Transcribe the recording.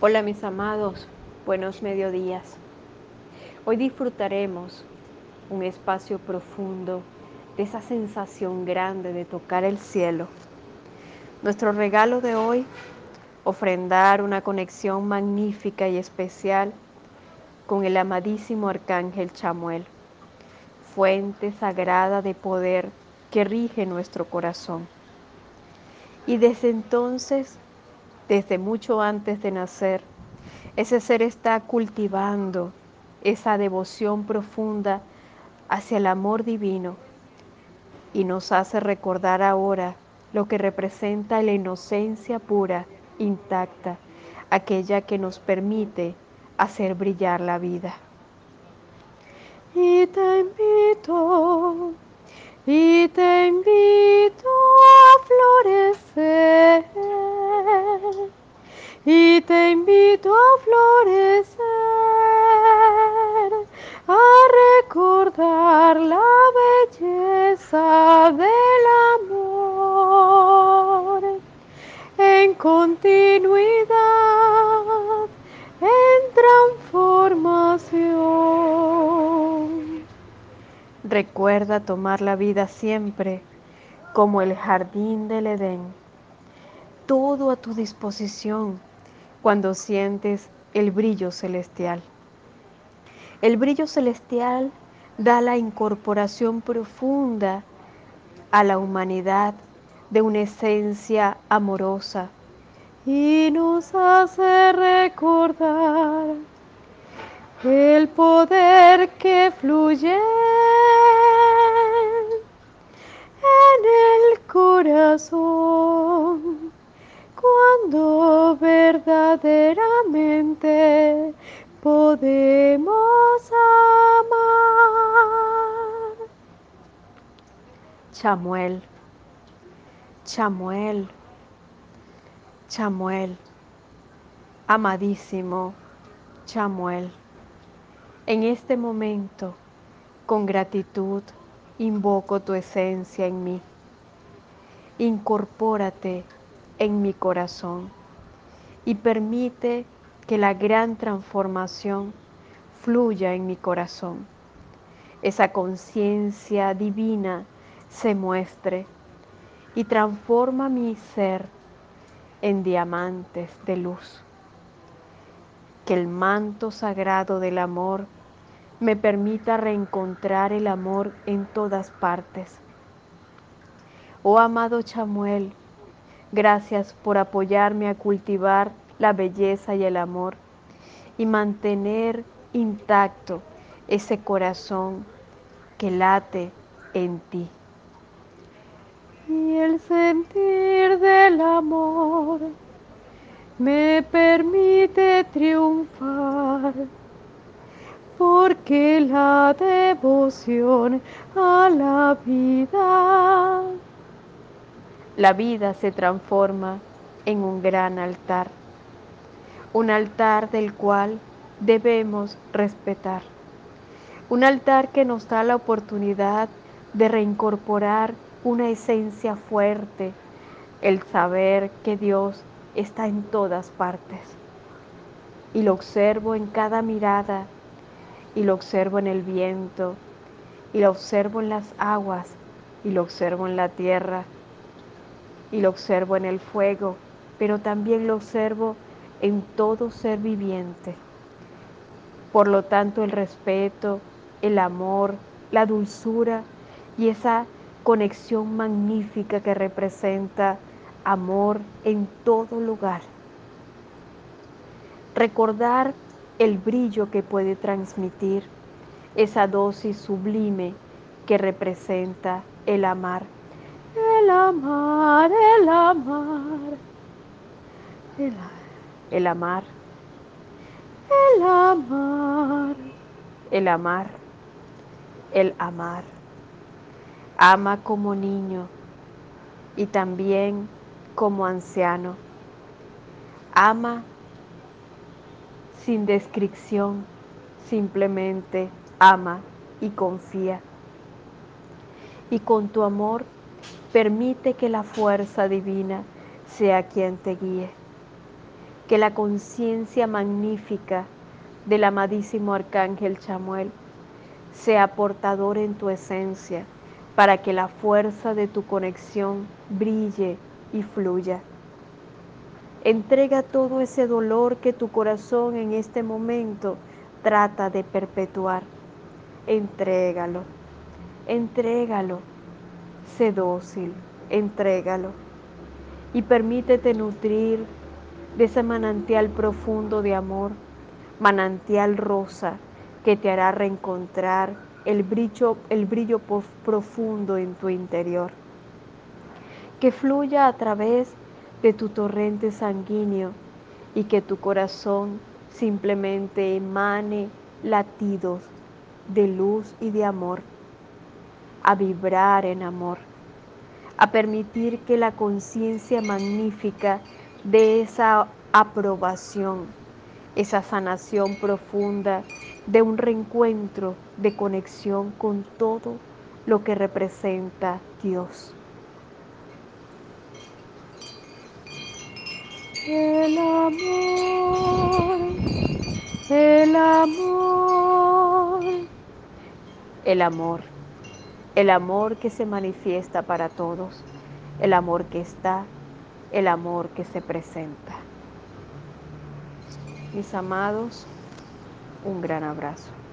Hola mis amados, buenos mediodías. Hoy disfrutaremos un espacio profundo de esa sensación grande de tocar el cielo. Nuestro regalo de hoy, ofrendar una conexión magnífica y especial con el amadísimo Arcángel Chamuel, fuente sagrada de poder que rige nuestro corazón. Y desde entonces desde mucho antes de nacer, ese ser está cultivando esa devoción profunda hacia el amor divino y nos hace recordar ahora lo que representa la inocencia pura, intacta, aquella que nos permite hacer brillar la vida. Y te invito, y te invito a florecer. Y te invito a florecer, a recordar la belleza del amor. En continuidad, Recuerda tomar la vida siempre como el jardín del Edén, todo a tu disposición cuando sientes el brillo celestial. El brillo celestial da la incorporación profunda a la humanidad de una esencia amorosa y nos hace recordar el poder que fluye cuando verdaderamente podemos amar. Chamuel, Chamuel, Chamuel, amadísimo Chamuel, en este momento, con gratitud, invoco tu esencia en mí. Incorpórate en mi corazón y permite que la gran transformación fluya en mi corazón. Esa conciencia divina se muestre y transforma mi ser en diamantes de luz. Que el manto sagrado del amor me permita reencontrar el amor en todas partes. Oh amado Chamuel, Gracias por apoyarme a cultivar la belleza y el amor y mantener intacto ese corazón que late en ti. Y el sentir del amor me permite triunfar, porque la devoción a la vida la vida se transforma en un gran altar, un altar del cual debemos respetar, un altar que nos da la oportunidad de reincorporar una esencia fuerte, el saber que Dios está en todas partes. Y lo observo en cada mirada, y lo observo en el viento, y lo observo en las aguas, y lo observo en la tierra, y lo observo en el fuego, pero también lo observo en todo ser viviente. Por lo tanto, el respeto, el amor, la dulzura y esa conexión magnífica que representa amor en todo lugar. Recordar el brillo que puede transmitir esa dosis sublime que representa el amar el amar, el amar, el, amar, el amar, el amar, el amar. Ama como niño y también como anciano. Ama sin descripción, simplemente ama y confía. Y con tu amor Permite que la fuerza divina sea quien te guíe. que la conciencia magnífica del amadísimo Arcángel Chamuel sea portador en tu esencia para que la fuerza de tu conexión brille y fluya. Entrega todo ese dolor que tu corazón en este momento trata de perpetuar. Entrégalo, entrégalo. Sé dócil, entrégalo. Y permítete nutrir de ese manantial profundo de amor, manantial rosa que te hará reencontrar el brillo, el brillo profundo en tu interior. Que fluya a través de tu torrente sanguíneo y que tu corazón simplemente emane latidos de luz y de amor, a vibrar en amor, a permitir que la conciencia magnífica de esa aprobación, esa sanación profunda de un reencuentro, de conexión con todo lo que representa Dios. El amor, el amor, el amor, el amor que se manifiesta para todos, el amor que está, el amor que se presenta. Mis amados, un gran abrazo.